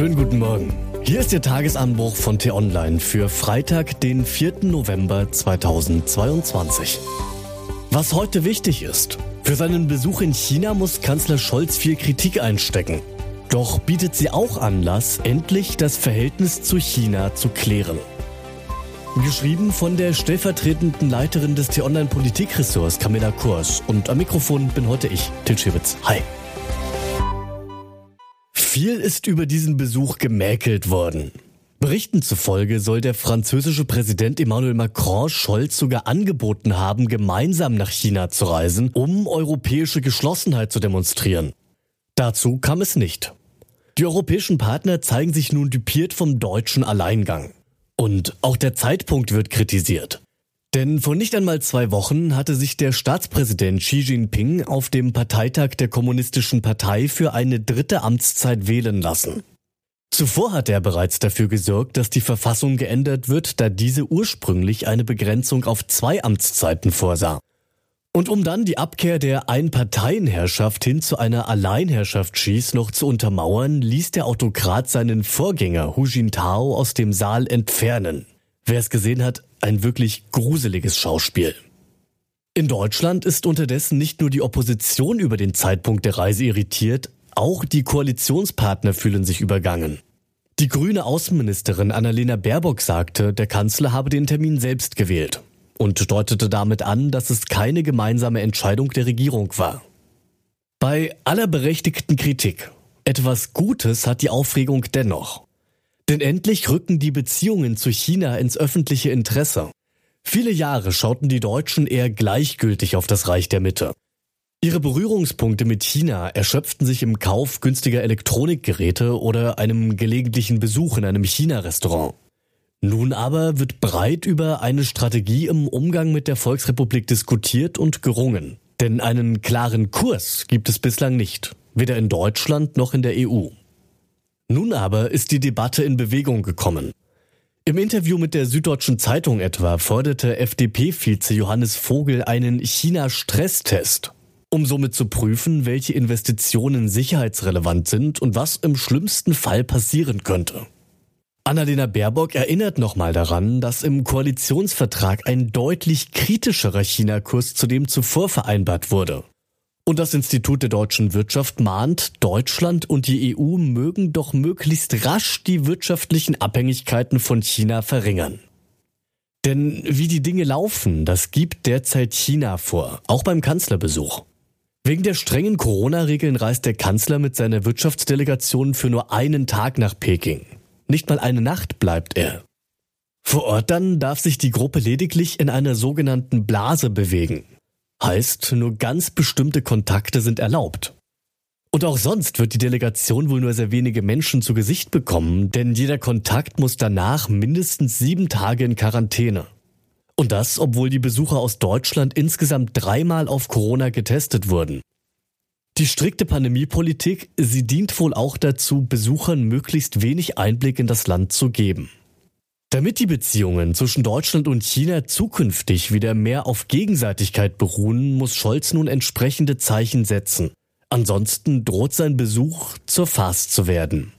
Schönen guten Morgen. Hier ist der Tagesanbruch von T-Online für Freitag, den 4. November 2022. Was heute wichtig ist. Für seinen Besuch in China muss Kanzler Scholz viel Kritik einstecken. Doch bietet sie auch Anlass, endlich das Verhältnis zu China zu klären. Geschrieben von der stellvertretenden Leiterin des T-Online-Politikressorts Camilla Kurs. Und am Mikrofon bin heute ich, Til Schewitz. Hi. Viel ist über diesen Besuch gemäkelt worden. Berichten zufolge soll der französische Präsident Emmanuel Macron Scholz sogar angeboten haben, gemeinsam nach China zu reisen, um europäische Geschlossenheit zu demonstrieren. Dazu kam es nicht. Die europäischen Partner zeigen sich nun düpiert vom deutschen Alleingang. Und auch der Zeitpunkt wird kritisiert. Denn vor nicht einmal zwei Wochen hatte sich der Staatspräsident Xi Jinping auf dem Parteitag der Kommunistischen Partei für eine dritte Amtszeit wählen lassen. Zuvor hat er bereits dafür gesorgt, dass die Verfassung geändert wird, da diese ursprünglich eine Begrenzung auf zwei Amtszeiten vorsah. Und um dann die Abkehr der Einparteienherrschaft hin zu einer Alleinherrschaft Xis noch zu untermauern, ließ der Autokrat seinen Vorgänger Hu Jintao aus dem Saal entfernen. Wer es gesehen hat, ein wirklich gruseliges Schauspiel. In Deutschland ist unterdessen nicht nur die Opposition über den Zeitpunkt der Reise irritiert, auch die Koalitionspartner fühlen sich übergangen. Die grüne Außenministerin Annalena Baerbock sagte, der Kanzler habe den Termin selbst gewählt und deutete damit an, dass es keine gemeinsame Entscheidung der Regierung war. Bei aller berechtigten Kritik, etwas Gutes hat die Aufregung dennoch. Denn endlich rücken die Beziehungen zu China ins öffentliche Interesse. Viele Jahre schauten die Deutschen eher gleichgültig auf das Reich der Mitte. Ihre Berührungspunkte mit China erschöpften sich im Kauf günstiger Elektronikgeräte oder einem gelegentlichen Besuch in einem China-Restaurant. Nun aber wird breit über eine Strategie im Umgang mit der Volksrepublik diskutiert und gerungen. Denn einen klaren Kurs gibt es bislang nicht, weder in Deutschland noch in der EU. Nun aber ist die Debatte in Bewegung gekommen. Im Interview mit der Süddeutschen Zeitung etwa forderte FDP-Vize Johannes Vogel einen China-Stresstest, um somit zu prüfen, welche Investitionen sicherheitsrelevant sind und was im schlimmsten Fall passieren könnte. Annalena Baerbock erinnert nochmal daran, dass im Koalitionsvertrag ein deutlich kritischerer China-Kurs zudem zuvor vereinbart wurde. Und das Institut der deutschen Wirtschaft mahnt, Deutschland und die EU mögen doch möglichst rasch die wirtschaftlichen Abhängigkeiten von China verringern. Denn wie die Dinge laufen, das gibt derzeit China vor, auch beim Kanzlerbesuch. Wegen der strengen Corona-Regeln reist der Kanzler mit seiner Wirtschaftsdelegation für nur einen Tag nach Peking. Nicht mal eine Nacht bleibt er. Vor Ort dann darf sich die Gruppe lediglich in einer sogenannten Blase bewegen. Heißt, nur ganz bestimmte Kontakte sind erlaubt. Und auch sonst wird die Delegation wohl nur sehr wenige Menschen zu Gesicht bekommen, denn jeder Kontakt muss danach mindestens sieben Tage in Quarantäne. Und das, obwohl die Besucher aus Deutschland insgesamt dreimal auf Corona getestet wurden. Die strikte Pandemiepolitik, sie dient wohl auch dazu, Besuchern möglichst wenig Einblick in das Land zu geben. Damit die Beziehungen zwischen Deutschland und China zukünftig wieder mehr auf Gegenseitigkeit beruhen, muss Scholz nun entsprechende Zeichen setzen. Ansonsten droht sein Besuch zur Farce zu werden.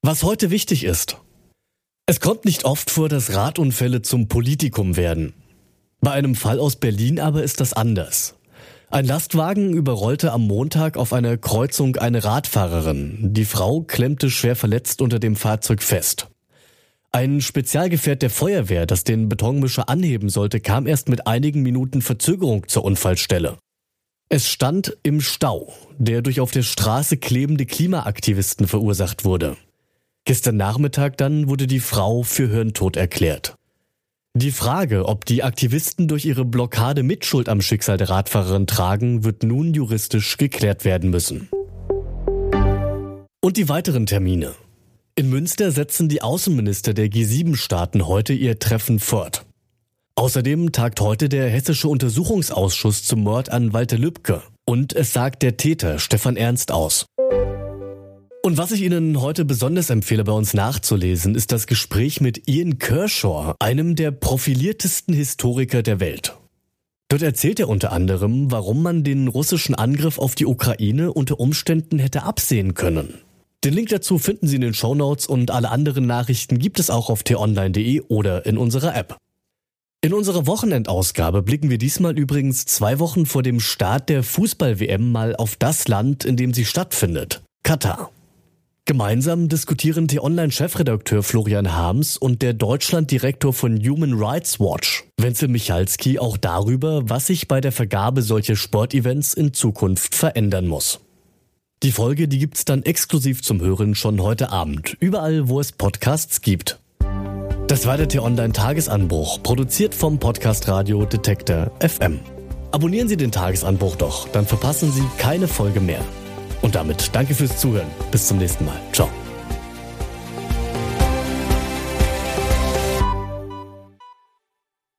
Was heute wichtig ist. Es kommt nicht oft vor, dass Radunfälle zum Politikum werden. Bei einem Fall aus Berlin aber ist das anders. Ein Lastwagen überrollte am Montag auf einer Kreuzung eine Radfahrerin. Die Frau klemmte schwer verletzt unter dem Fahrzeug fest. Ein Spezialgefährt der Feuerwehr, das den Betonmischer anheben sollte, kam erst mit einigen Minuten Verzögerung zur Unfallstelle. Es stand im Stau, der durch auf der Straße klebende Klimaaktivisten verursacht wurde. Gestern Nachmittag dann wurde die Frau für Hirntod erklärt. Die Frage, ob die Aktivisten durch ihre Blockade Mitschuld am Schicksal der Radfahrerin tragen, wird nun juristisch geklärt werden müssen. Und die weiteren Termine. In Münster setzen die Außenminister der G7-Staaten heute ihr Treffen fort. Außerdem tagt heute der Hessische Untersuchungsausschuss zum Mord an Walter Lübcke. Und es sagt der Täter Stefan Ernst aus. Und was ich Ihnen heute besonders empfehle, bei uns nachzulesen, ist das Gespräch mit Ian Kershaw, einem der profiliertesten Historiker der Welt. Dort erzählt er unter anderem, warum man den russischen Angriff auf die Ukraine unter Umständen hätte absehen können. Den Link dazu finden Sie in den Shownotes und alle anderen Nachrichten gibt es auch auf t-online.de oder in unserer App. In unserer Wochenendausgabe blicken wir diesmal übrigens zwei Wochen vor dem Start der Fußball-WM mal auf das Land, in dem sie stattfindet. Katar. Gemeinsam diskutieren T-Online-Chefredakteur Florian Harms und der Deutschlanddirektor von Human Rights Watch, Wenzel Michalski, auch darüber, was sich bei der Vergabe solcher Sportevents in Zukunft verändern muss. Die Folge, die gibt's dann exklusiv zum Hören schon heute Abend, überall, wo es Podcasts gibt. Das war der T-Online-Tagesanbruch, produziert vom Podcast Radio Detektor FM. Abonnieren Sie den Tagesanbruch doch, dann verpassen Sie keine Folge mehr. Und damit danke fürs Zuhören. Bis zum nächsten Mal. Ciao.